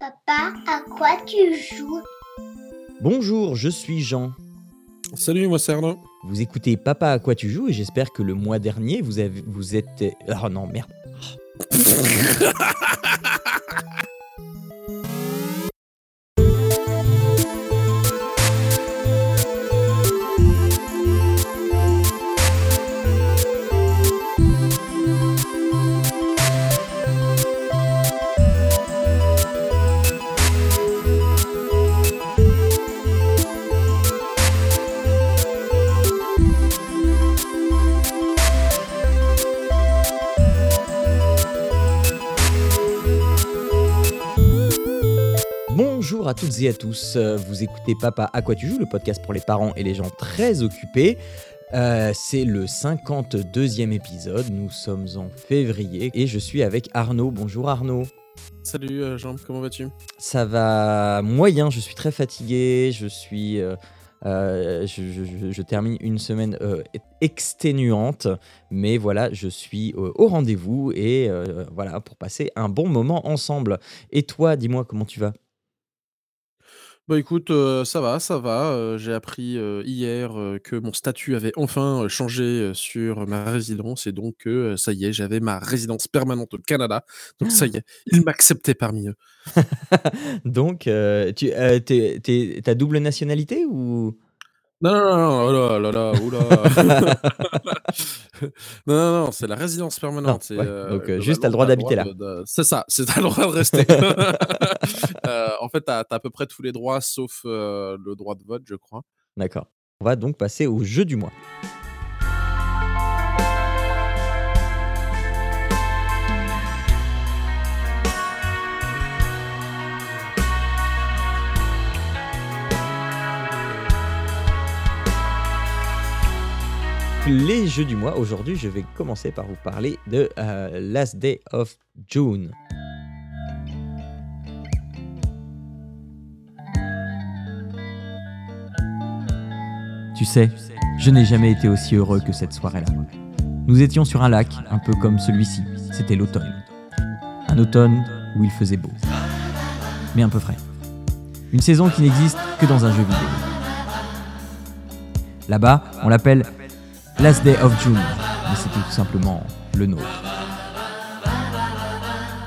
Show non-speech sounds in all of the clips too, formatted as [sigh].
Papa, à quoi tu joues Bonjour, je suis Jean. Salut, moi c'est Arnaud. Vous écoutez Papa à quoi tu joues et j'espère que le mois dernier vous avez vous êtes Oh non, merde. [laughs] toutes et à tous, euh, vous écoutez Papa à quoi tu joues, le podcast pour les parents et les gens très occupés. Euh, c'est le 52e épisode, nous sommes en février et je suis avec Arnaud. Bonjour Arnaud. Salut euh, Jean, comment vas-tu? Ça va moyen, je suis très fatigué, je suis... euh, je, je- je- je termine une semaine exténuante, mais voilà, je suis au rendez-vous et voilà, pour passer un bon moment ensemble. Et toi, dis-moi comment tu vas? Bah écoute, euh, ça va, ça va. euh, J'ai appris euh, hier que mon statut avait enfin changé sur ma résidence et donc que euh, ça y est, j'avais ma résidence permanente au Canada. Donc ça y est, [gasps] ils m'acceptaient parmi eux. [laughs] Donc, tu t'as double nationalité ou Non, non, non, non, oh là là là, oula. [laughs] non, non, non, c'est la résidence permanente. c'est, ouais, euh, donc, euh, juste, t'as le droit d'habiter là. de- C'est ça, c'est t'as le droit de rester. [laughs] [laughs] Euh, en fait, t'as as à peu près tous les droits sauf euh, le droit de vote, je crois. D'accord. On va donc passer au jeu du mois. Les jeux du mois, aujourd'hui je vais commencer par vous parler de euh, Last Day of June. Tu sais, je n'ai jamais été aussi heureux que cette soirée-là. Nous étions sur un lac, un peu comme celui-ci. C'était l'automne. Un automne où il faisait beau. Mais un peu frais. Une saison qui n'existe que dans un jeu vidéo. Là-bas, on l'appelle Last Day of June, mais c'était tout simplement le nôtre.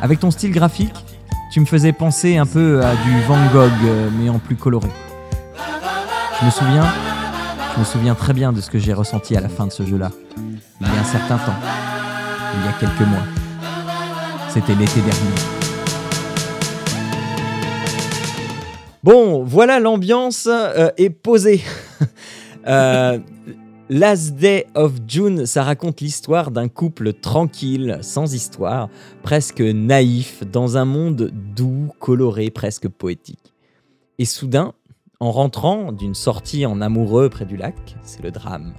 Avec ton style graphique, tu me faisais penser un peu à du Van Gogh, euh, mais en plus coloré. Je me souviens, je me souviens très bien de ce que j'ai ressenti à la fin de ce jeu-là. Il y a un certain temps, il y a quelques mois. C'était l'été dernier. Bon, voilà l'ambiance euh, est posée. [laughs] Euh, Last Day of June, ça raconte l'histoire d'un couple tranquille, sans histoire, presque naïf, dans un monde doux, coloré, presque poétique. Et soudain, en rentrant d'une sortie en amoureux près du lac, c'est le drame.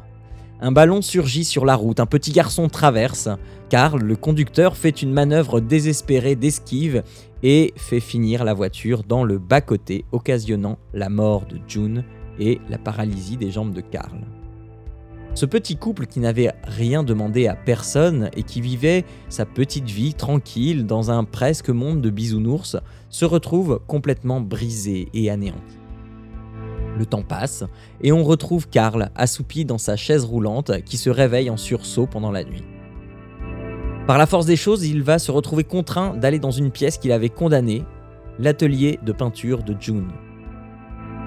Un ballon surgit sur la route, un petit garçon traverse, car le conducteur fait une manœuvre désespérée d'esquive et fait finir la voiture dans le bas-côté, occasionnant la mort de June et la paralysie des jambes de Karl. Ce petit couple qui n'avait rien demandé à personne et qui vivait sa petite vie tranquille dans un presque monde de bisounours se retrouve complètement brisé et anéanti. Le temps passe et on retrouve Karl assoupi dans sa chaise roulante qui se réveille en sursaut pendant la nuit. Par la force des choses, il va se retrouver contraint d'aller dans une pièce qu'il avait condamnée, l'atelier de peinture de June.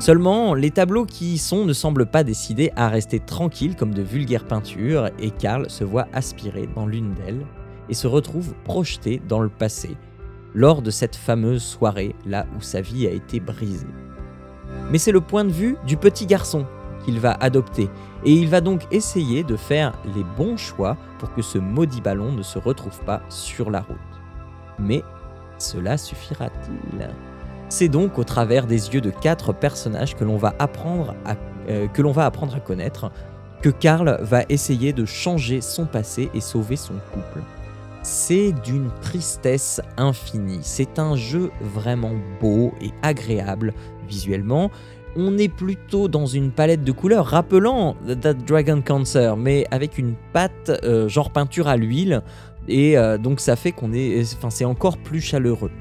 Seulement, les tableaux qui y sont ne semblent pas décidés à rester tranquilles comme de vulgaires peintures et Karl se voit aspirer dans l'une d'elles et se retrouve projeté dans le passé, lors de cette fameuse soirée là où sa vie a été brisée. Mais c'est le point de vue du petit garçon qu'il va adopter et il va donc essayer de faire les bons choix pour que ce maudit ballon ne se retrouve pas sur la route. Mais cela suffira-t-il? C'est donc au travers des yeux de quatre personnages que l'on va apprendre à, euh, que l'on va apprendre à connaître que Karl va essayer de changer son passé et sauver son couple. C'est d'une tristesse infinie. C'est un jeu vraiment beau et agréable visuellement. on est plutôt dans une palette de couleurs rappelant That Dragon Cancer, mais avec une pâte euh, genre peinture à l'huile, et euh, donc ça fait qu'on est, enfin c'est encore plus chaleureux.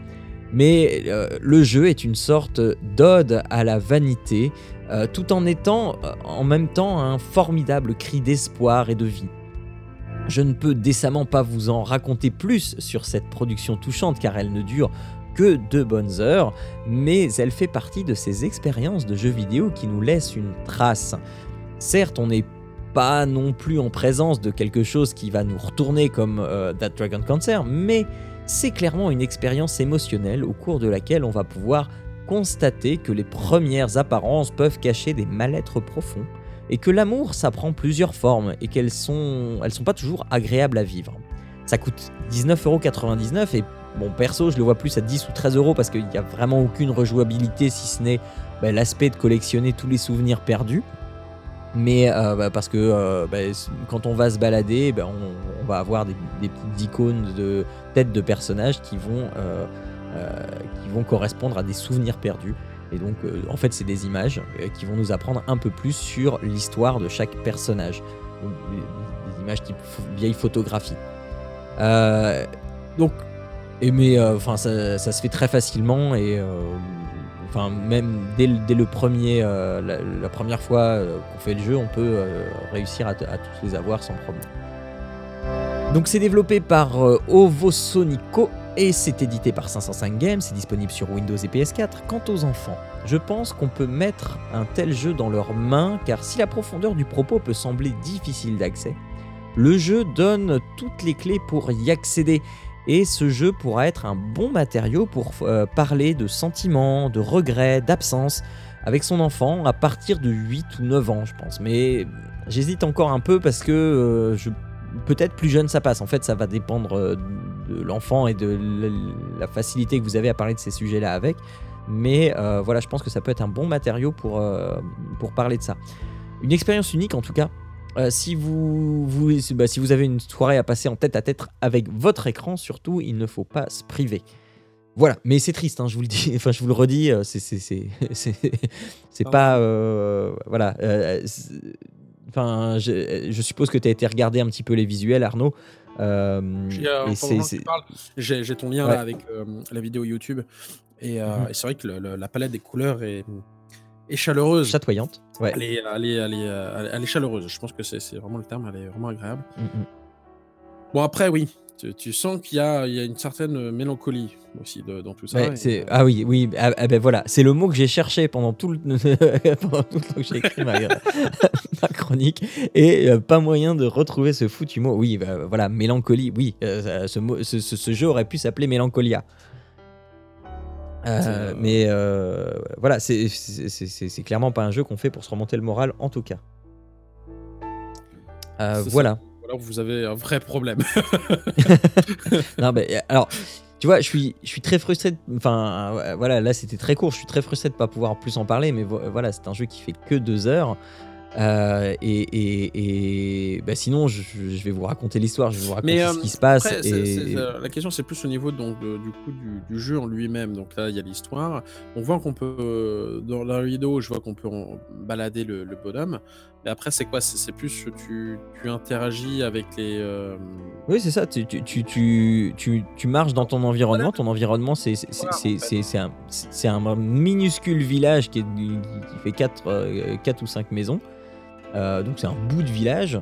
Mais euh, le jeu est une sorte d'ode à la vanité, euh, tout en étant euh, en même temps un formidable cri d'espoir et de vie. Je ne peux décemment pas vous en raconter plus sur cette production touchante car elle ne dure que deux bonnes heures, mais elle fait partie de ces expériences de jeux vidéo qui nous laissent une trace. Certes, on n'est pas non plus en présence de quelque chose qui va nous retourner comme That Dragon Cancer, mais c'est clairement une expérience émotionnelle au cours de laquelle on va pouvoir constater que les premières apparences peuvent cacher des mal-être profonds et que l'amour ça prend plusieurs formes et qu'elles sont elles sont pas toujours agréables à vivre. Ça coûte 19,99€ et bon perso je le vois plus à 10 ou 13 euros parce qu'il n'y a vraiment aucune rejouabilité si ce n'est bah, l'aspect de collectionner tous les souvenirs perdus. Mais euh, bah, parce que euh, bah, quand on va se balader, bah, on, va avoir des, petites icônes de têtes de personnages qui vont, euh, qui vont correspondre à des souvenirs perdus. Et donc, en fait, c'est des images qui vont nous apprendre un peu plus sur l'histoire de chaque personnage. Donc, des, images type vieille photographie. Donc, mais enfin, ça, ça se fait très facilement et enfin même dès, le- premier, euh, la, première fois euh, qu'on fait le jeu, on peut euh, réussir à, tous les avoir sans problème. Donc c'est développé par euh, Ovo Sonico et c'est édité par 505 Games, c'est disponible sur Windows et PS4. Quant aux enfants, je pense qu'on peut mettre un tel jeu dans leurs mains car si la profondeur du propos peut sembler difficile d'accès, le jeu donne toutes les clés pour y accéder et ce jeu pourra être un bon matériau pour euh, parler de sentiments, de regrets, d'absence avec son enfant à partir de 8 ou 9 ans, je pense. Mais j'hésite encore un peu parce que euh, peut-être plus jeune ça passe. En fait, ça va dépendre euh, de l'enfant et de la facilité que vous avez à parler de ces sujets-là avec. Mais voilà, je pense que ça peut être un bon matériau pour parler de ça. Une expérience unique en tout cas. Euh, si, vous, vous, bah, si vous avez une soirée à passer en tête à tête avec votre écran, surtout, il ne faut pas se priver. Voilà, mais c'est triste, hein, je vous le dis, [laughs] enfin je vous le redis, c'est [laughs] pas euh, voilà. euh, Enfin, je, je suppose que tu as été regarder un petit peu les visuels, Arnaud. euh, J'ai, euh, J'ai ton lien Ouais. là avec la vidéo YouTube. Et, Mhm. et c'est vrai que le- le- la palette des couleurs est, est chaleureuse. chatoyante. Ouais. Elle est, elle, est, elle, est, euh, elle est- chaleureuse. Je pense que c'est c'est vraiment le terme. Elle est vraiment agréable. Mm, mm. Bon, après, oui. Tu, tu sens qu'il y a, il y a une certaine mélancolie aussi de- dans tout ça. Ouais, et, c'est ah oui oui ah, ah ben voilà c'est le mot que j'ai cherché pendant tout le [laughs] pendant tout le temps que j'ai écrit ma, [laughs] ma chronique et euh, pas moyen de retrouver ce foutu mot oui bah, voilà mélancolie oui euh, ce, mot, ce, ce- ce jeu aurait pu s'appeler Mélancolia Euh, C'est- mais euh, voilà c'est clairement pas un jeu qu'on fait pour se remonter le moral en tout cas Euh, voilà alors vous avez un vrai problème. [laughs] non, mais, euh, alors, tu vois, je suis, je suis très frustré. de- Enfin, euh, voilà, là c'était très court. Je suis très frustré de pas pouvoir plus en parler, mais vo- voilà, c'est un jeu qui fait que deux heures. Euh, et et, et bah, sinon, je, je vais vous raconter l'histoire. Je vais vous raconter Mais, ce euh, qui se passe. Après, et, euh, la question, c'est plus au niveau donc, de- du coup du, du jeu en lui-même. Donc là, il y a l'histoire. On voit qu'on peut, dans la vidéo, je vois qu'on peut en balader le, le bonhomme. Mais après, c'est quoi? C'est plus tu, tu interagis avec les. euh, Oui, c'est ça. Tu, tu, tu, tu, tu- tu marches dans ton environnement. Ton environnement, c'est un, un minuscule village qui, est, qui qui fait 4, ou 5 maisons. Euh, donc, c'est un bout de village.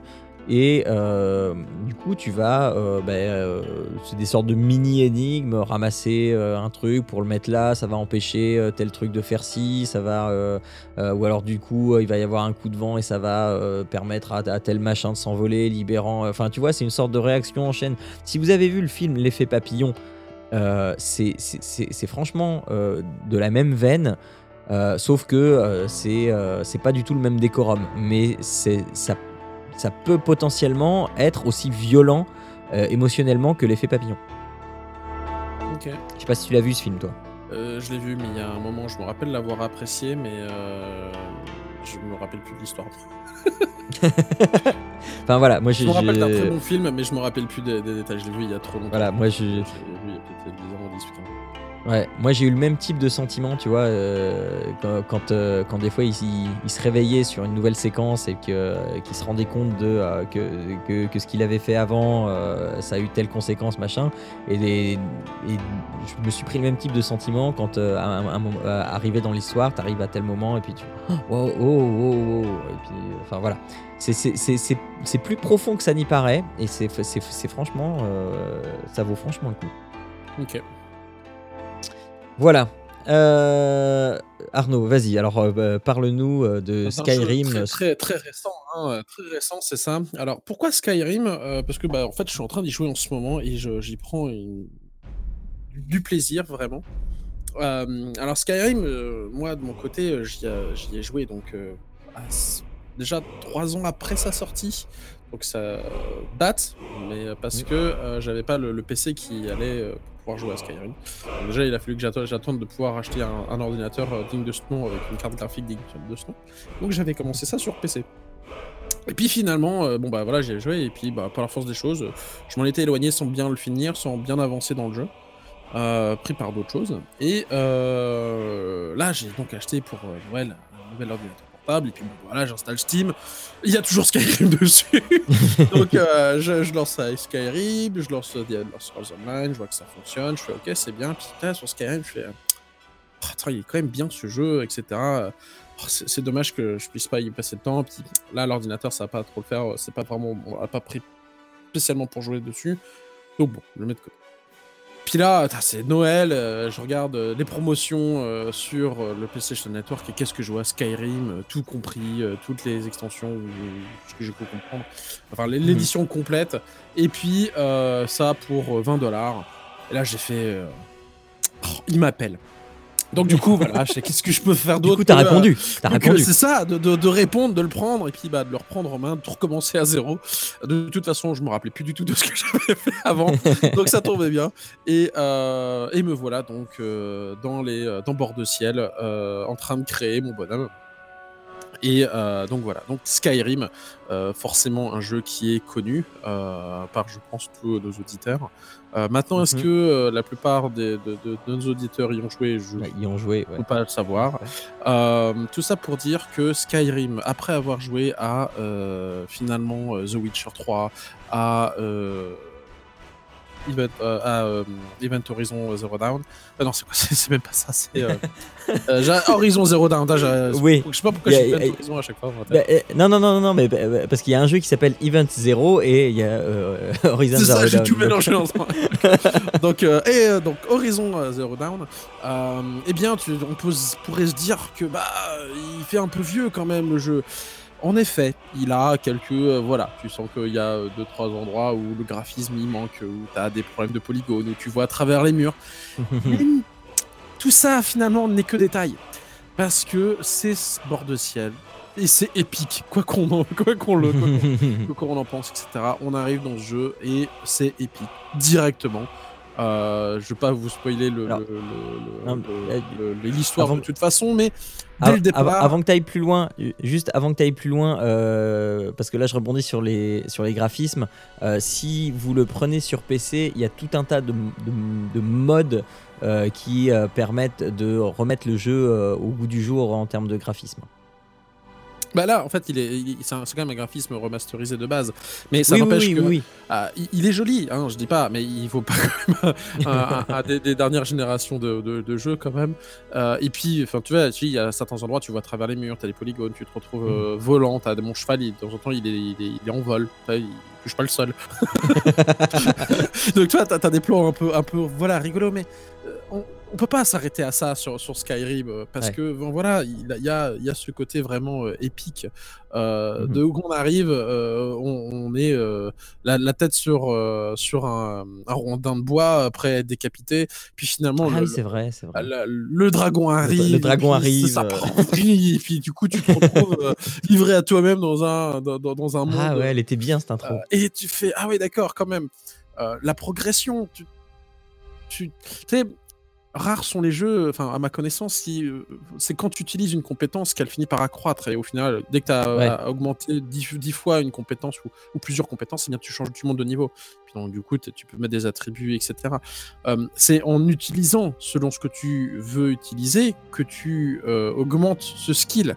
Et euh, du coup, tu vas. euh, euh, c'est des sortes de mini-énigmes. Ramasser euh, un truc pour le mettre là, ça va empêcher tel truc de faire ci. Ça va. ou alors, du coup, il va y avoir un coup de vent et ça va permettre à, à tel machin de s'envoler, libérant. Enfin, tu vois, c'est une sorte de réaction en chaîne. Si vous avez vu le film L'effet papillon, c'est franchement de la même veine. Euh, sauf que euh, c'est euh, c'est pas du tout le même décorum, mais ça, ça peut potentiellement être aussi violent euh, émotionnellement que l'effet papillon. Ok. Je sais pas si tu l'as vu ce film, toi. Je l'ai vu, mais il y a un moment, je me rappelle l'avoir apprécié, mais je me rappelle plus de l'histoire. [laughs] enfin voilà, moi Je j'ai. me rappelle d'un très bon film, mais je me rappelle plus des, des détails. Je l'ai vu il y a trop longtemps. Voilà, moi je. Je l'ai vu il y a peut-être 10 ans, 18 ans. Ouais, moi j'ai eu le même type de sentiment, tu vois, euh, quand, euh, quand des fois il, se réveillait sur une nouvelle séquence et euh, qu'il se rendait compte de, que, que, ce qu'il avait fait avant, ça a eu telle conséquence, machin. Et, je me suis pris le même type de sentiment quand, à arrivé dans l'histoire, t'arrives à tel moment et puis tu. Oh, oh, oh, oh, oh. Et puis, enfin voilà. C'est- plus profond que ça n'y paraît et c'est franchement. ça vaut franchement le coup. Ok. Voilà. Euh, Arnaud, vas-y. Alors, euh, bah, parle-nous euh, de un Skyrim. Très, très, très récent, hein, euh, très récent, c'est ça. Alors, pourquoi Skyrim Euh, Parce que, bah, en fait, je suis en train d'y jouer en ce moment et j'y prends une- du plaisir, vraiment. Euh, alors, Skyrim, euh, moi, de mon côté, euh, j'y ai, joué, donc, euh, déjà trois ans après sa sortie. Donc, ça date, mais euh, parce que euh, j'avais pas le, le PC qui allait euh, jouer à Skyrim. Déjà, il a fallu que j'attende de pouvoir acheter un, ordinateur euh, digne de ce nom avec une carte graphique digne de ce nom. Donc j'avais commencé ça sur PC. Et puis finalement, euh, bon bah voilà, j'ai joué et puis bah par la force des choses, je m'en étais éloigné sans bien le finir, sans bien avancer dans le jeu, euh, pris par d'autres choses. Et là, j'ai donc acheté pour Noël un nouvel ordinateur et puis voilà, j'installe Steam. Il y a toujours Skyrim [laughs] dessus, donc euh, je, lance ça Skyrim, je lance Elder Scrolls Online, je vois que ça fonctionne, je fais ok, c'est bien. Puis là, sur Skyrim, je fais euh, Oh, attends, il est quand même bien ce jeu, etc. Oh, c'est dommage que je puisse pas y passer de temps. Puis là, l'ordinateur, ça va pas trop le faire. C'est pas vraiment, on l'a pas pris spécialement pour jouer dessus. Donc bon, je le mets de côté. Puis là, c'est Noël. euh, je regarde euh, les promotions euh, sur le PlayStation Network et qu'est-ce que je vois? Skyrim, tout compris, toutes les extensions, ce que j'ai pu comprendre. Enfin, l'é- l'édition complète. Et puis ça pour euh, 20 dollars. Et là, j'ai fait. oh, il m'appelle. Donc du coup, voilà, qu'est-ce que je peux faire Du d'autre. coup, t'as répondu. T'as donc, répondu. C'est ça, de, de- de répondre, de le prendre, et puis bah, de le reprendre en main, de recommencer à zéro. De toute façon, je me rappelais plus du tout de ce que [laughs] j'avais fait avant, donc ça tombait bien. Et, euh, et me voilà donc euh, dans, les, euh, dans Bord de Ciel, euh, en train de créer mon bonhomme. Et euh, donc voilà, donc Skyrim, euh, forcément un jeu qui est connu euh, par, je pense, tous nos auditeurs. Maintenant, est-ce Mhm. que la plupart des, de, de- de nos auditeurs y ont joué? Je Ouais, Ils ont joué. ne ouais. peux pas le savoir. Tout ça pour dire que Skyrim, après avoir joué à finalement The Witcher 3, à, Event, euh, à euh, Event Horizon Zero Dawn. Ah non, c'est quoi [laughs] C'est même pas ça. C'est euh, [laughs] euh, Horizon Zero. Ah, j'ai- Oui. Je sais pas pourquoi y a- Event Horizon à chaque fois. Bah, euh, non, non, non, non, non, mais bah, bah, parce qu'il y a un jeu qui s'appelle Event Zero et il y a euh, [laughs] Horizon C'est ça, Zero j'ai tout mélangé ensemble. donc, euh, et euh, donc Horizon euh, Zero euh, eh bien, tu, on peut, pourrait se dire que bah, il fait un peu vieux quand même le jeu. En effet, il a quelques euh, voilà, tu sens qu'il y a euh, deux trois endroits où le graphisme il manque, où tu as des problèmes de polygones, où tu vois à travers les murs. [laughs] Mais tout ça finalement n'est que détail parce que c'est ce bord de ciel et c'est épique quoi qu'on en, [laughs] quoi qu'on le quoi qu'on- [laughs] en pense, etc. On arrive dans ce jeu et c'est épique directement. Euh, je vais pas vous spoiler le- le- le- le- le- le- l'histoire avant de toute façon, mais dès Av- le départ, av- avant que tu ailles plus loin, juste avant que tu ailles plus loin, euh, parce que là je rebondis sur les, sur les graphismes, euh, si vous le prenez sur PC, il y a tout un tas de, de- de modes qui permettent de remettre le jeu au goût du jour en termes de graphisme. Bah là, en fait, il est, il- c'est quand même un graphisme remasterisé de base, mais ça oui, n'empêche oui, que oui, oui. Ah, il, il est joli, hein, je dis pas, mais il faut pas [laughs] quand même un, un- un des, des dernières générations de, de- de jeux quand même. Euh, et puis, enfin, tu vois, tu- il y a certains endroits, tu vois à travers les murs, t'as des polygones, tu te retrouves euh, volant, t'as mon cheval, il- de temps en temps, il est, il est, il est en vol, tu il touche pas le sol. [laughs] [laughs] Donc, tu vois, t'as, t'as des plans un peu, un peu, voilà, rigolo, mais euh, on, on peut pas s'arrêter à ça sur, sur Skyrim euh, parce Ouais. que, bon, voilà, il y a, y a ce côté vraiment euh, épique. Euh, Mhm. De où on arrive, euh, on, on est la, la tête sur, sur un, un rondin de bois prêt à être décapité. Puis finalement, Ah le, oui, c'est vrai, vrai. le- le dragon arrive. le dragon puis arrive, Ça prend et puis du coup, tu te retrouves livré à toi-même dans un, dans, un monde. Ah ouais, elle était bien cette intro. et tu fais, ah oui, d'accord, quand même. La progression, tu tu sais, rares sont les jeux, enfin à ma connaissance, si euh, c'est quand tu utilises une compétence qu'elle finit par accroître et au final, dès que tu as Ouais. augmenté 10, 10 fois une compétence ou, ou plusieurs compétences, eh bien tu changes, tu montes de niveau. Puis donc du coup, tu peux mettre des attributs, etc. Euh, c'est en utilisant selon ce que tu veux utiliser que tu euh, augmentes ce skill.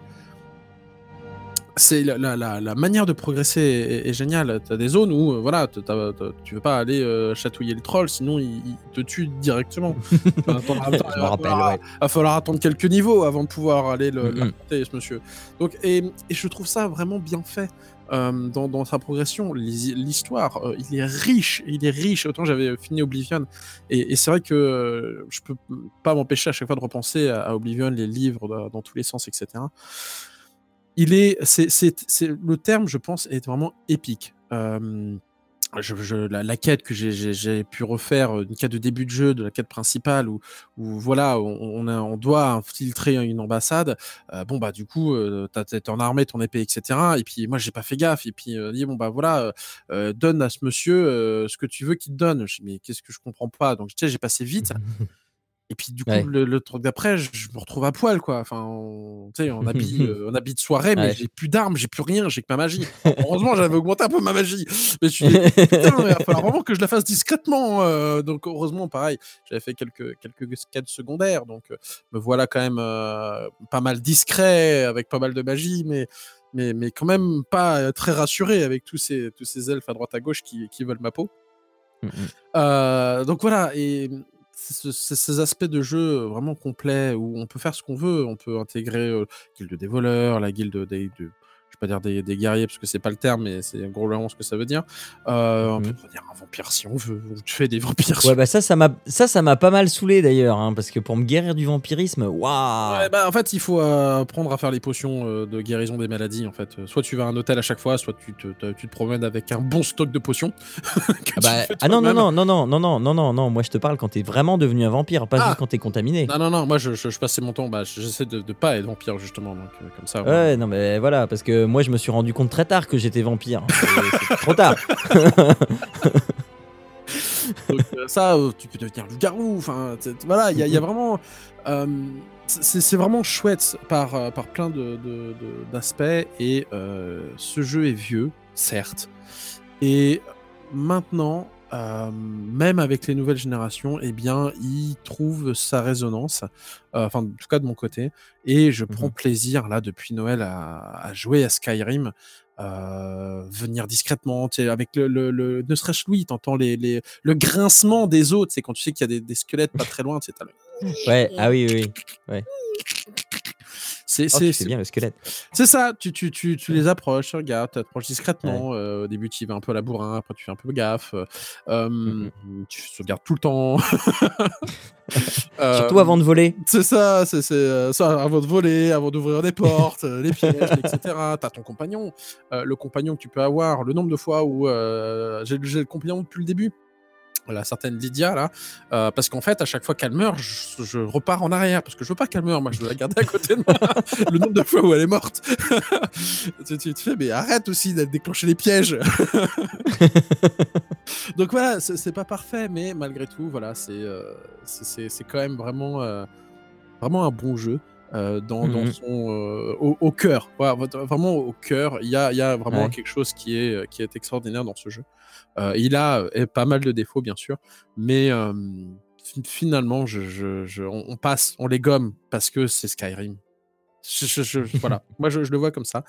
C'est la, la- la- la manière de progresser est, est géniale. Tu as des zones où euh, voilà, t- t'as- t'as- tu veux pas aller euh, chatouiller le troll, sinon il, il te tue directement. [laughs] Enfin, il va rappelle, falloir- ouais. va falloir attendre quelques niveaux avant de pouvoir aller le, l'affronter, ce monsieur. Donc, et, et je trouve ça vraiment bien fait euh, dans, dans sa progression. L'hi- L'histoire, euh, il est riche, il est riche. Autant j'avais fini Oblivion, et, et c'est vrai que je peux pas m'empêcher à chaque fois de repenser à, à Oblivion, les livres dans, dans tous les sens, etc. Il est, c'est, le terme, je pense, est vraiment épique. Euh, je, la, quête que j'ai- pu refaire, euh, une quête de début de jeu, de la quête principale, où, où voilà, on, doit infiltrer une ambassade. euh, bon bah du coup, euh, t'es en armée, ton épée, etc. Et puis moi j'ai pas fait gaffe. Et puis euh, dit bon bah voilà, donne à ce monsieur ce que tu veux qu'il te donne. Je mais qu'est-ce que je comprends pas? Donc j'ai passé vite. [laughs] Et puis du coup, Ouais. le, le truc d'après, je, me retrouve à poil, quoi. Enfin, on- tu sais, on [laughs] habille, euh, habille de soirée, mais Ouais. j'ai plus d'armes, j'ai plus rien, j'ai que ma magie. [laughs] Heureusement, j'avais augmenté un peu ma magie. Mais je suis dit, putain, il va falloir [laughs] vraiment que je la fasse discrètement. euh, donc heureusement, pareil, j'avais fait quelques quelques quêtes secondaires, donc euh, me voilà quand même euh, pas mal discret, avec pas mal de magie, mais mais mais quand même pas très rassuré avec tous ces tous ces elfes à droite à gauche qui, qui veulent ma peau. Mhm. Euh, donc voilà, et ce- ce- ces aspects de jeu vraiment complets où on peut faire ce qu'on veut, on peut intégrer la guilde des voleurs, la guilde des, pas dire des, des guerriers parce que c'est pas le terme, mais c'est gros vraiment ce que ça veut dire. Euh, On peut Mhm. dire un vampire si on veut, ou tu fais des vampires. Ouais, bah ça, ça m'a, ça, ça m'a pas mal saoulé d'ailleurs, hein, parce que pour me guérir du vampirisme, waouh. Ouais, bah, en fait, il faut euh, apprendre à faire les potions euh, de guérison des maladies. En fait, Euh, soit tu vas à un hôtel à chaque fois, soit tu te, te- tu te promènes avec un bon stock de potions. [laughs] Ah, bah, ah non, non, non, non, non, non, non, non, non, non, moi je te parle quand t'es vraiment devenu un vampire, pas Ah. juste quand t'es contaminé. Non, non, non, moi je, je- je passais mon temps, bah, j'essaie de, de pas être vampire justement, donc euh, comme ça. moins. Ouais, non, mais voilà, parce que moi je me suis rendu compte très tard que j'étais vampire. [laughs] Trop tard. [laughs] Euh, ça, euh, tu peux devenir loup-garou. Enfin, voilà, il y, a- vraiment. euh, c'est vraiment chouette par, par plein d'aspects. Et ce jeu est vieux, certes. Et maintenant, euh, même avec les nouvelles générations, eh bien, il trouve sa résonance. euh, Enfin, en tout cas de mon côté. Et je prends Mhm. plaisir, là, depuis Noël, à, à jouer à Skyrim. euh, venir discrètement, tu sais, avec le, le, le- ne serait-ce Louis, t'entends les, les, le grincement des os, c'est quand tu sais qu'il y a des, des squelettes pas très loin, tu sais, le- Ouais, ah oui, oui, oui. [laughs] c'est Oh, c'est- tu bien le squelette. c'est ça, tu, tu, tu, tu les approches, tu regardes, tu approches discrètement. euh, au début, tu y vas un peu à la bourrin, après, tu fais un peu gaffe. euh. Tu sauvegardes tout le temps. [laughs] Surtout Euh, avant de voler. C'est ça, c'est euh, ça, avant de voler, avant d'ouvrir des portes, les pièges, [laughs] etc. T'as ton compagnon, le compagnon que tu peux avoir, le nombre de fois où j'ai le compagnon depuis le début. La certaine Lydia là, euh, parce qu'en fait à chaque fois qu'elle meurt, je, repars en arrière parce que je veux pas qu'elle meure, moi je veux la garder à côté de moi. [laughs] le nombre de fois où elle est morte, [laughs] tu, te fais mais arrête aussi de déclencher les pièges. [laughs] Donc voilà, c'est pas parfait, mais malgré tout, voilà, c'est euh, c'est quand même vraiment, euh, vraiment un bon jeu. Euh, dans, dans Mhm. son euh, au, au cœur voilà, vra- vraiment au cœur il y a, y a vraiment Ouais. quelque chose qui est qui est extraordinaire dans ce jeu Euh, il a pas mal de défauts bien sûr mais fi- finalement je, je- je- on, on passe on les gomme parce que c'est Skyrim Je- je- je- voilà moi je, le vois comme ça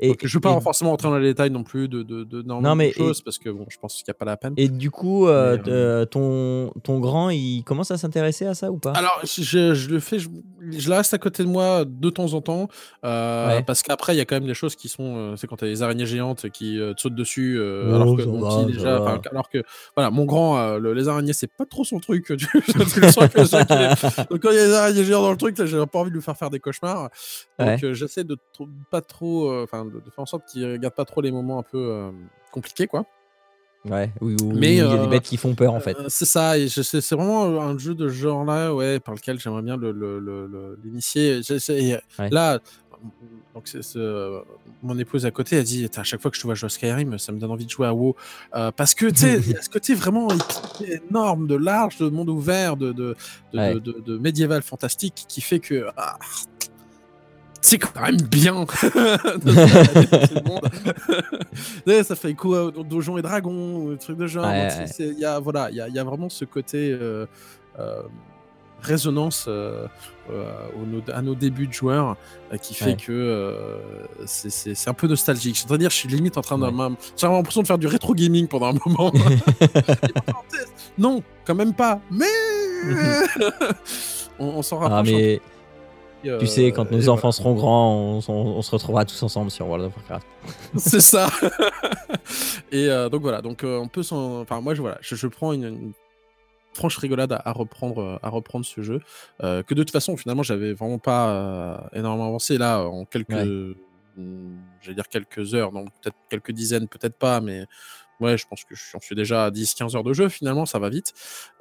Et, Donc, je veux pas et- forcément rentrer dans les détails non plus de, de, de, Non, mais choses parce que bon je pense qu'il n'y a pas la peine et du coup, euh, Mais, t- euh, ton, ton grand, il commence à s'intéresser à ça ou pas? Alors, je, le fais, je, la reste à côté de moi de temps en temps, euh, Ouais. parce qu'après, il y a quand même des choses qui sont, euh, c'est quand t'as des araignées géantes qui euh, te sautent dessus, euh, Oh, alors que mon va, petit ça déjà, alors que, voilà, mon grand, euh, le- les araignées, c'est pas trop son truc. [laughs] Tu, tu le sens que- sens qu'il est- [laughs] Donc quand il y a des araignées géantes dans le truc, j'ai pas envie de lui faire faire des cauchemars. Donc Ouais. euh, j'essaie de pas trop, euh, enfin, de, de faire en sorte qu'il regarde pas trop les moments un peu euh, compliqués, quoi. Ouais, oui, où Mais, il y a des bêtes qui font peur en fait. C'est ça, et c'est vraiment un jeu de ce genre-là, ouais, par lequel j'aimerais bien le- le- le- le- l'initier. Ouais. Là, donc c'est- c'est, euh, mon épouse à côté a dit à chaque fois que je te vois jouer à Skyrim, ça me donne envie de jouer à WoW. Euh, parce que tu sais, il y a ce côté vraiment énorme, de large, de monde ouvert, de, de, de, Ouais. de- de- de médiéval fantastique qui fait que. ah, c'est quand même bien. [laughs] [laughs] Ouais, ça fait écho à Donjons et Dragons, ou des trucs de genre. Ouais, ouais. Il y a, voilà, il y, a, y a vraiment ce côté euh, euh, résonance euh, euh, au à nos débuts de joueurs euh, qui fait Ouais. que euh, c'est- un peu nostalgique. C'est-à-dire, je suis limite en train de. J'ai l'impression de faire du rétro gaming pendant un moment. [laughs] Non, quand même pas. Mais on, on s'en Ah, rapproche. mais peu, tu sais, quand euh, nos enfants seront grands, on, on- on se retrouvera tous ensemble sur World of Warcraft. [laughs] c'est ça. [laughs] et euh, donc voilà, donc euh, on peut s'en. Enfin, moi, je, voilà, je, je prends une, une franche rigolade à, à reprendre, euh, à reprendre ce jeu. euh, que de toute façon, finalement, j'avais vraiment pas euh, énormément avancé. Là, en quelques. Ouais. J'allais dire quelques heures, donc peut-être quelques dizaines, peut-être pas, mais ouais, je pense que je suis- j'en suis déjà à 10-15 heures de jeu finalement, ça va vite.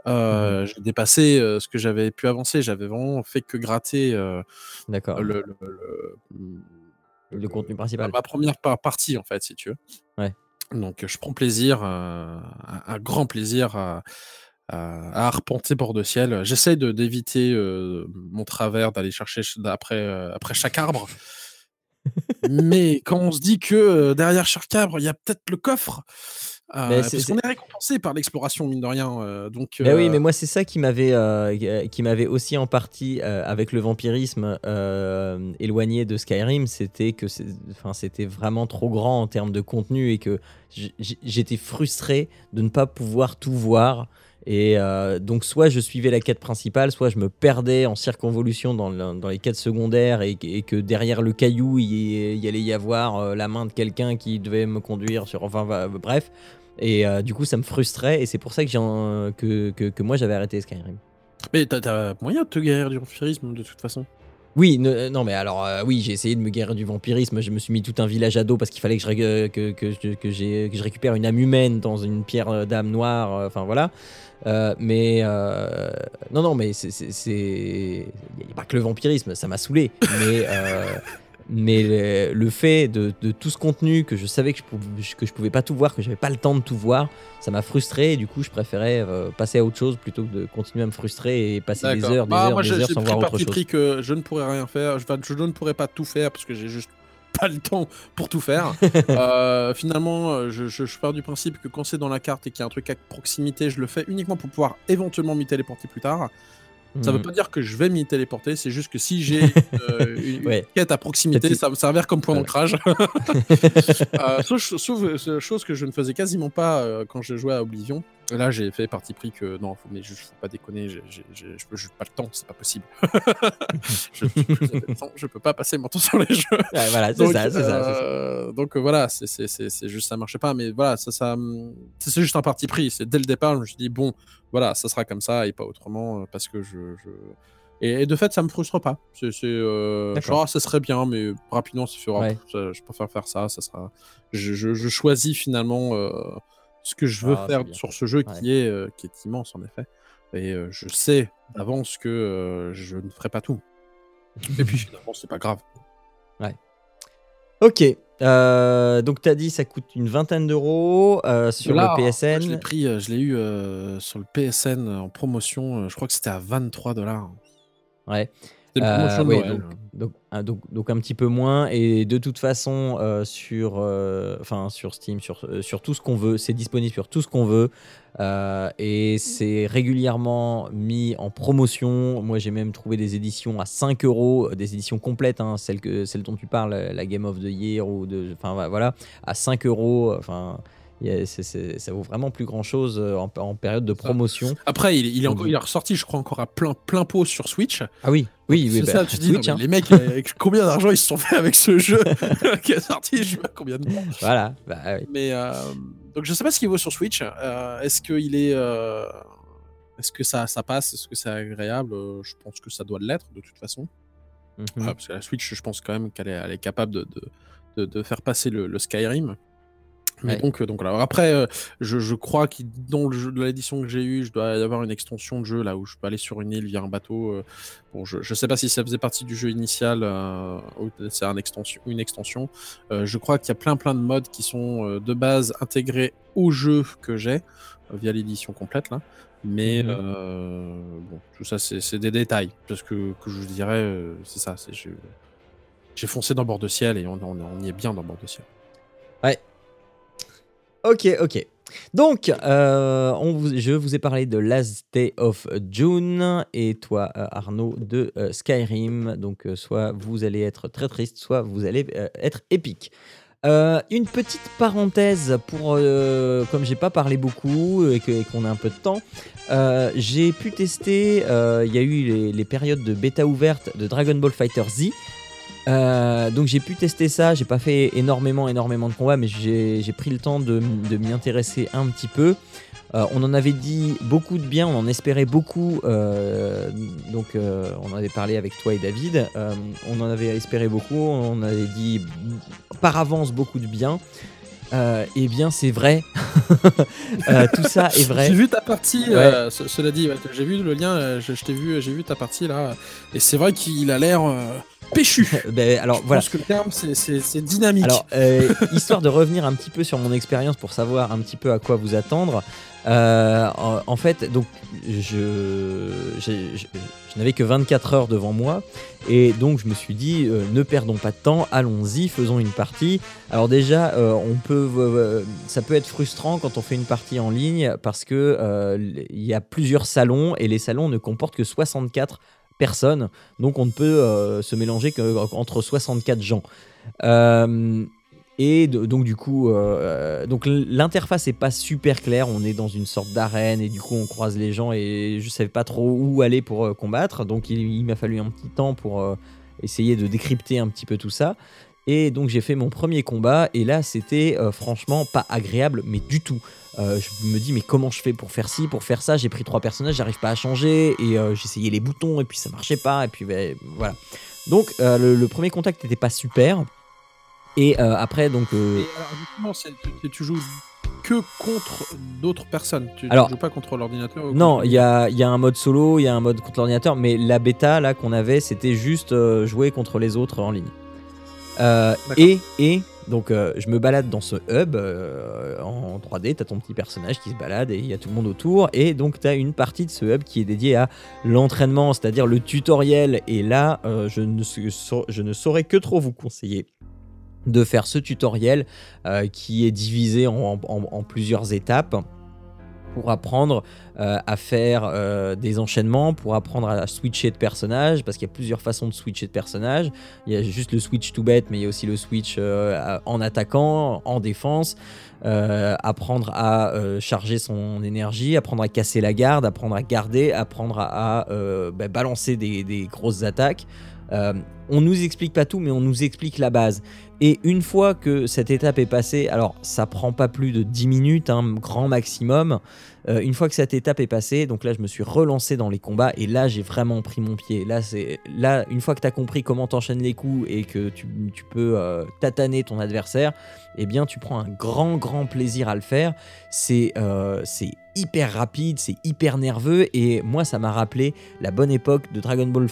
Euh, J'ai dépassé euh, ce que j'avais pu avancer, j'avais vraiment fait que gratter euh, D'accord. le, le- le- Le contenu principal. ma première par- partie en fait, si tu veux. Ouais. Donc je prends plaisir, un, un grand plaisir à, arpenter bord de ciel. J'essaie de- d'éviter mon travers, d'aller chercher ch- après, après chaque arbre. Mais quand on se dit que euh, derrière chaque arbre, il y a peut-être le coffre, euh, Mais c'est- parce qu'on est récompensé par l'exploration, mine de rien. euh, donc, Bah oui, euh, mais moi c'est ça qui m'avait qui m'avait aussi en partie avec le vampirisme éloigné de Skyrim, c'était que enfin c'était vraiment trop grand en termes de contenu et que j'étais frustré de ne pas pouvoir tout voir. Et euh, donc soit je suivais la quête principale, soit je me perdais en circonvolution dans, le- dans les quêtes secondaires et, que- et que derrière le caillou il y, il allait y avoir euh, la main de quelqu'un qui devait me conduire sur enfin bref. Et euh, du coup, ça me frustrait, et c'est pour ça que, en- que, que, que moi j'avais arrêté Skyrim. mais t'as- moyen de te guérir du vampirisme de toute façon? Oui, ne- non, mais alors, euh, oui, j'ai essayé de me guérir du vampirisme. Je me suis mis tout un village à dos parce qu'il fallait que je, que, que, que je récupère une âme humaine dans une pierre d'âme noire. Enfin, voilà. Euh, mais euh, non, non, mais c'est. Il n'y a pas que le vampirisme, ça m'a saoulé. Mais. euh, [laughs] Mais le, le fait de, de tout ce contenu que je savais que je, pouvais, que je pouvais pas tout voir, que j'avais pas le temps de tout voir, ça m'a frustré et du coup je préférais passer à autre chose plutôt que de continuer à me frustrer et passer des heures, des Bah, heures, moi, des heures sans voir autre chose. que je ne pourrais rien faire. Je ne pourrais pas tout faire parce que j'ai juste pas le temps pour tout faire. [laughs] Euh, finalement, euh, je, je, je pars du principe que quand c'est dans la carte et qu'il y a un truc à proximité, je le fais uniquement pour pouvoir éventuellement m'y téléporter plus tard. Ça veut Mhm. pas dire que je vais m'y téléporter, c'est juste que si j'ai [laughs] euh, une, une Ouais. quête à proximité, ça me servir comme point d'ancrage. [laughs] Euh, sauf, sauf, euh, chose que je ne faisais quasiment pas euh, quand je jouais à Oblivion. Là, j'ai fait parti pris que non, faut, mais je faut pas déconner, je peux- j'ai pas le temps, c'est pas possible. [laughs] je, je peux pas passer mon temps sur les jeux. Ouais, voilà, c'est ça, ça, donc voilà, c'est- juste ça marchait pas, mais voilà, ça, ça, c'est c'est juste un parti pris. C'est dès le départ, je me suis dit bon, voilà, ça sera comme ça et pas autrement, euh, parce que je, je... Et, et de fait, ça me frustre pas. C'est, euh, genre, ah, ça serait bien, mais rapidement, ça fera. Ouais. ça- je préfère faire ça, ça sera. Je, je- je choisis finalement euh, ce que je veux Ah, faire sur ce jeu Ouais. qui est euh, qui est immense en effet. Et je sais d'avance que je ne ferai pas tout. Et puis [laughs] finalement, c'est pas grave. Ok, euh, donc t'as dit ça coûte une vingtaine d'euros euh, sur Là, le moi, Je l'ai PSN. pris, euh, je l'ai eu euh, sur le PSN en promotion. je crois que c'était à 23 dollars. Ouais. C'était une promotion Euh, de Noël. donc, donc, un- donc, donc un petit peu moins. Et de toute façon euh, sur euh, enfin sur Steam sur, sur tout ce qu'on veut c'est disponible sur tout ce qu'on veut. Et c'est régulièrement mis en promotion. Moi j'ai même trouvé des éditions à 5 euros des éditions complètes hein, celles que dont tu parles la Game of the Year ou de enfin voilà à 5 euros enfin ça vaut vraiment plus grand chose en, en période de promotion Après, il, il est encore, il est ressorti, je crois, encore à plein, plein pot sur Switch. ah oui oui, oui c'est bah, ça, tu dis, Switch, non, hein. les mecs, euh, combien d'argent ils se sont fait avec ce jeu [laughs] qui est sorti, je sais pas combien de temps. voilà bah, oui. Mais euh, donc je sais pas ce qu'il vaut sur Switch. Euh, est-ce qu'il est, euh, est-ce que ça, ça passe, est-ce que c'est agréable? Euh, Je pense que ça doit l'être de toute façon. Mhm. Ouais, parce que la Switch, je pense quand même qu'elle est, capable de, de, de- de faire passer le, le Skyrim. Mais Ouais. donc, euh, donc voilà. Après, euh, je, je crois que dans le jeu de l'édition que j'ai eue, je dois y avoir une extension de jeu là où je peux aller sur une île via un bateau. euh, bon, je, je sais pas si ça faisait partie du jeu initial euh, ou c'est un extension, une extension. Euh, je crois qu'il y a plein plein de modes qui sont euh, de base intégrés au jeu que j'ai via l'édition complète là. Mais euh, bon, tout ça c'est des détails parce que, que je dirais euh, c'est ça. J'ai foncé dans bord de ciel et on, on, on y est bien dans bord de ciel. Ok, ok. Donc, euh, je vous ai parlé de Last Day of June et toi, euh, Arnaud, de euh, Skyrim. Donc, soit vous allez être très triste, soit vous allez être épique. Une petite parenthèse pour, comme j'ai pas parlé beaucoup et qu'on a un peu de temps, j'ai pu tester. Il y a eu les périodes de bêta ouverte de Dragon Ball Fighter Z. Euh, donc j'ai pu tester ça, j'ai pas fait énormément énormément de combats, mais j'ai pris le temps de, m'y intéresser un petit peu. Euh, on en avait dit beaucoup de bien, on en espérait beaucoup, euh, donc on en avait parlé avec toi et David, on en avait espéré beaucoup, on avait dit par avance beaucoup de bien. Euh, et bien c'est vrai, [laughs] Euh, tout ça est vrai. [laughs] J'ai vu ta partie, Ouais. euh, ce- cela dit, ouais, j'ai vu le lien, je, je t'ai vu, j'ai vu ta partie là, et c'est vrai qu'il a l'air péchu. [laughs] Ben, alors je voilà, pense que le terme c'est- dynamique. Alors, euh, histoire de revenir un petit peu sur mon expérience pour savoir un petit peu à quoi vous attendre. euh, en, en fait, donc, je, j'ai- je, je n'avais que 24 heures devant moi. Et donc, je me suis dit, euh, ne perdons pas de temps, allons-y, faisons une partie. Alors, déjà, on peut, ça peut être frustrant quand on fait une partie en ligne parce que euh, il y a plusieurs salons et les salons ne comportent que 64 personnes. Donc, on ne peut euh, se mélanger qu'entre 64 gens. Euh, et donc du coup, euh, l'interface est pas super claire. On est dans une sorte d'arène et du coup on croise les gens et je savais pas trop où aller pour euh, combattre. Donc il, m'a fallu un petit temps pour euh, essayer de décrypter un petit peu tout ça. Et donc j'ai fait mon premier combat et là c'était euh, franchement pas agréable mais du tout. Euh, je me dis mais comment je fais pour faire ci, pour faire ça? J'ai pris trois personnages, j'arrive pas à changer et euh, j'essayais les boutons et puis ça marchait pas et puis ben, voilà. Donc le, le premier contact n'était pas super. Et après donc Et alors justement, tu, joues que contre d'autres personnes. Tu, Alors, joues pas contre l'ordinateur. Non, il y a, il y a un mode solo, il y a un mode contre l'ordinateur, mais la bêta là qu'on avait, c'était juste jouer contre les autres en ligne. Euh, et, et donc euh, je me balade dans ce hub euh, en 3D, t'as ton petit personnage qui se balade et il y a tout le monde autour, et donc t'as une partie de ce hub qui est dédiée à l'entraînement, c'est-à-dire le tutoriel. Et là, je, ne, sau- je ne saurais que trop vous conseiller de faire ce tutoriel qui est divisé en, en- en plusieurs étapes pour apprendre euh, à faire euh, des enchaînements, pour apprendre à switcher de personnage, parce qu'il y a plusieurs façons de switcher de personnage. Il y a juste le switch tout bête, mais il y a aussi le switch euh, en attaquant, en défense, apprendre à charger son énergie, apprendre à casser la garde, apprendre à garder, apprendre à, bah, balancer des, des grosses attaques. On nous explique pas tout, mais on nous explique la base. Et une fois que cette étape est passée, alors ça prend pas plus de 10 minutes, un grand maximum. Euh, une fois que cette étape est passée, donc là je me suis relancé dans les combats et là j'ai vraiment pris mon pied. Là, c'est là une fois que tu as compris comment t'enchaînes les coups et que tu, tu peux euh, tataner ton adversaire, eh bien tu prends un grand grand plaisir à le faire. C'est euh, c'est hyper rapide, c'est hyper nerveux et moi ça m'a rappelé la bonne époque de Dragon Ball,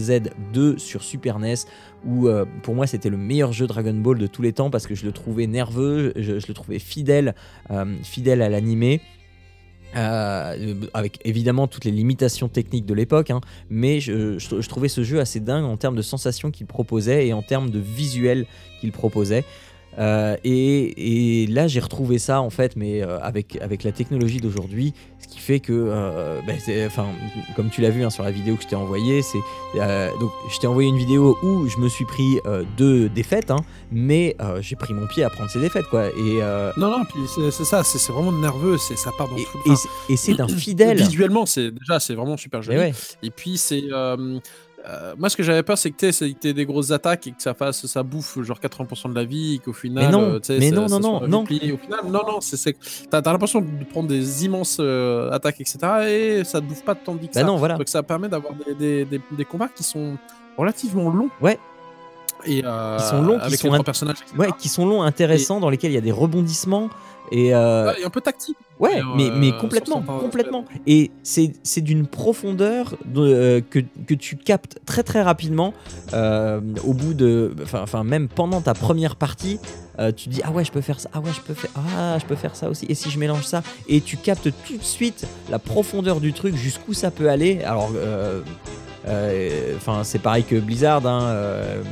Z 2 sur Super NES où pour moi c'était le meilleur jeu Dragon Ball de tous les temps parce que je le trouvais nerveux, je, le trouvais fidèle, fidèle à l'animé. Euh, avec évidemment toutes les limitations techniques de l'époque, hein, mais je, je- je trouvais ce jeu assez dingue en termes de sensations qu'il proposait et en termes de visuel qu'il proposait. Euh, et, et là, j'ai retrouvé ça en fait, mais euh, avec, avec la technologie d'aujourd'hui, ce qui fait que, euh, ben, enfin, comme tu l'as vu hein, sur la vidéo que je t'ai envoyée, c'est donc je t'ai envoyé une vidéo où je me suis pris deux défaites, hein, mais j'ai pris mon pied à prendre ces défaites, quoi. Et, Non, non, puis c'est ça, c'est vraiment nerveux, c'est ça part dans et, tout le et c'est d'un fidèle. Visuellement, c'est déjà c'est vraiment super Mais joli. ouais. Et puis c'est euh, moi ce que j'avais peur c'est que tu des grosses attaques et que ça fasse ça bouffe genre 80% de la vie et qu'au final Mais non, euh, mais ça- non, ça non, non, au final. Non non, c'est t'as l'impression de prendre des immenses euh, attaques etc et ça te bouffe pas tant de vie que Bah ça. non, voilà. Donc ça permet d'avoir des, des, des, des combats qui sont relativement longs. Ouais. Et euh, Qui sont longs, qui avec sont les trois personnages, etc. Ouais, qui sont longs, intéressants, dans lesquels il y a des rebondissements. Et, euh, et un peu tactique. Ouais, Mais, mais, euh, complètement, complètement. Et c'est c'est d'une profondeur de, euh, que, que tu captes très très rapidement euh, au bout de, enfin, même pendant ta première partie, euh, tu dis ah ouais je peux faire ça, ah ouais je peux faire, ah je peux faire ça aussi. Et si je mélange ça, et tu captes tout de suite la profondeur du truc, jusqu'où ça peut aller. Alors euh, Enfin, c'est pareil que Blizzard, hein, euh,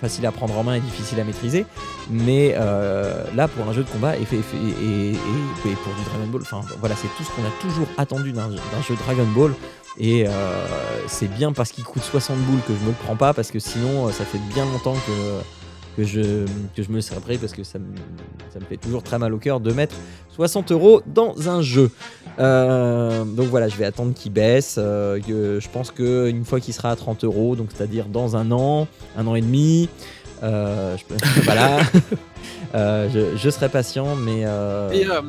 facile à prendre en main et difficile à maîtriser. Mais euh, là, pour un jeu de combat et, et- pour du Dragon Ball, enfin voilà, c'est tout ce qu'on a toujours attendu d'un jeu Dragon Ball. Et euh, c'est bien parce qu'il coûte 60 boules que je me le prends pas, parce que sinon, euh, ça fait bien longtemps que, que, je, que je me parce que ça me, ça me fait toujours très mal au cœur de mettre 60 euros dans un jeu. Euh, donc voilà, je vais attendre qu'il baisse. euh, je pense qu'une fois qu'il sera à 30 euros, donc c'est-à-dire dans un an, un an et demi, euh, je [laughs] voilà, Euh, je, je serai patient, mais euh, Et euh,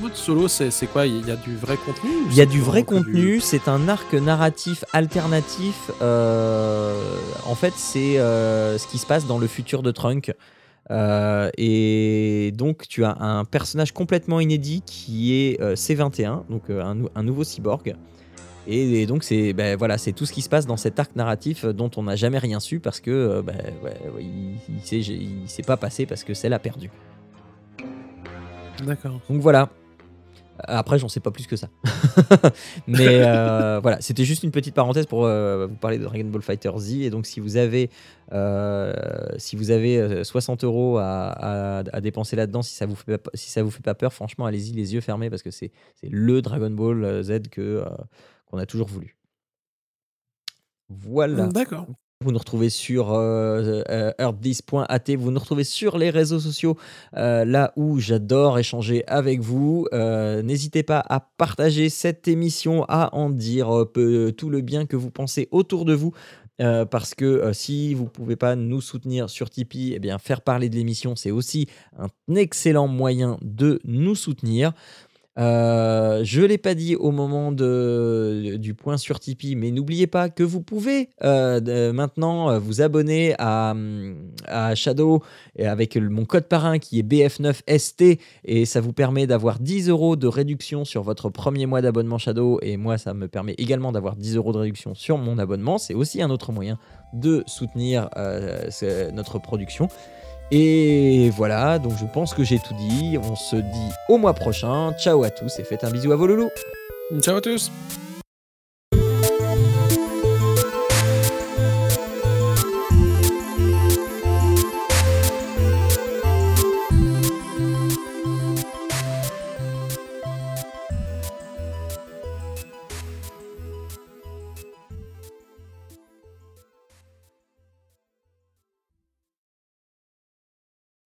mode solo, c'est quoi? Il y a du vrai contenu il y a du vrai contenu. C'est un arc narratif alternatif. euh, en fait, c'est euh, ce qui se passe dans le futur de Trunk. Et donc, tu as un personnage complètement inédit qui est euh, C21, donc un, un nouveau cyborg. Et, et donc, c'est ben, voilà, c'est tout ce qui se passe dans cet arc narratif euh, dont on n'a jamais rien su parce que euh, ben, ouais, ouais, il, il s'est- pas passé parce que celle a perdu. D'accord. Donc voilà. Après, j'en sais pas plus que ça. [laughs] Mais euh, [laughs] voilà, c'était juste une petite parenthèse pour euh, vous parler de Dragon Ball Fighter Z. Et donc, si vous avez, euh, si vous avez euh, 60 euros à, à- à dépenser là-dedans, si ça vous fait pas, si ça vous fait pas peur, franchement, allez-y les yeux fermés parce que c'est le Dragon Ball Z que qu'on a toujours voulu. Voilà. D'accord. Vous nous retrouvez sur euh, euh, vous nous retrouvez sur les réseaux sociaux, euh, là où j'adore échanger avec vous. Euh, N'hésitez pas à partager cette émission, à en dire peu- tout le bien que vous pensez autour de vous. euh, parce que euh, si vous ne pouvez pas nous soutenir sur Tipeee, eh bien faire parler de l'émission, c'est aussi un excellent moyen de nous soutenir. Euh, je ne l'ai pas dit au moment du point sur Tipeee, mais n'oubliez pas que vous pouvez euh, maintenant euh, vous abonner à, Shadow avec mon code parrain qui est BF9ST et ça vous permet d'avoir 10 euros de réduction sur votre premier mois d'abonnement Shadow et moi ça me permet également d'avoir 10 euros de réduction sur mon abonnement. C'est aussi un autre moyen de soutenir notre production. Et voilà, donc je pense que j'ai tout dit. On se dit au mois prochain. Ciao à tous et faites un bisou à vos loulous. Ciao à tous